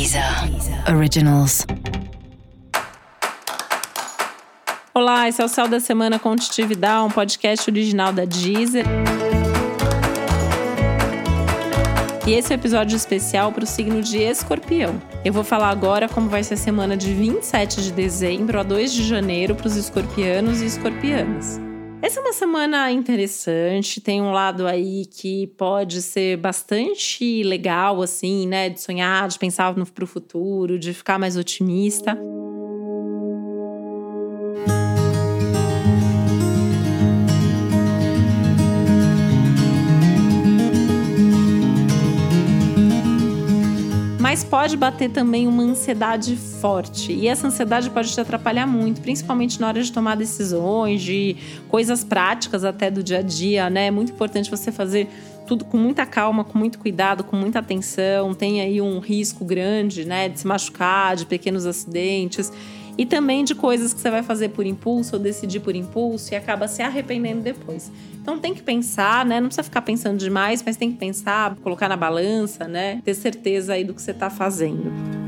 Deezer Originals. Olá, esse é o Céu da Semana com Titividade, um podcast original da Deezer. E esse é o um episódio especial para o signo de Escorpião. Eu vou falar agora como vai ser a semana de 27 de dezembro a 2 de janeiro para os escorpianos e escorpianas. Essa é uma semana interessante, tem um lado aí que pode ser bastante legal, assim, né? De sonhar, de pensar no, futuro, de ficar mais otimista. Mas pode bater também uma ansiedade forte. E essa ansiedade pode te atrapalhar muito, principalmente na hora de tomar decisões, de coisas práticas até do dia a dia, né? É muito importante você fazer tudo com muita calma, com muito cuidado, com muita atenção. Tem aí um risco grande, né, de se machucar, de pequenos acidentes e também de coisas que você vai fazer por impulso ou decidir por impulso e acaba se arrependendo depois. Então tem que pensar, né? Não precisa ficar pensando demais, mas tem que pensar, colocar na balança, né? Ter certeza aí do que você está fazendo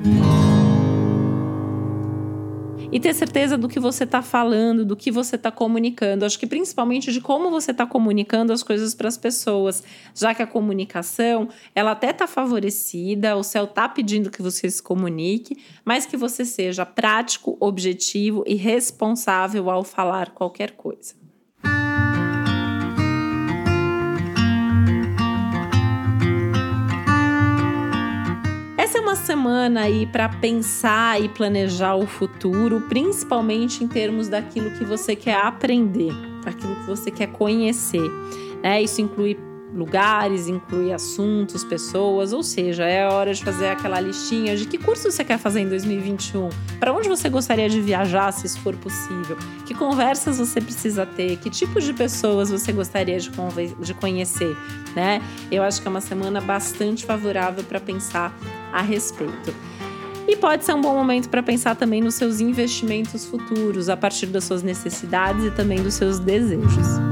e ter certeza do que você está falando, do que você está comunicando. Acho que principalmente de como você está comunicando as coisas para as pessoas, já que a comunicação ela até está favorecida, o céu está pedindo que você se comunique, mas que você seja prático, objetivo e responsável ao falar qualquer coisa. Uma semana aí para pensar e planejar o futuro, principalmente em termos daquilo que você quer aprender, daquilo que você quer conhecer. Né? Isso inclui lugares, inclui assuntos, pessoas, ou seja, é hora de fazer aquela listinha de que curso você quer fazer em 2021, para onde você gostaria de viajar, se isso for possível, que conversas você precisa ter, que tipos de pessoas você gostaria de, de conhecer, né? Eu acho que é uma semana bastante favorável para pensar a respeito. E pode ser um bom momento para pensar também nos seus investimentos futuros, a partir das suas necessidades e também dos seus desejos.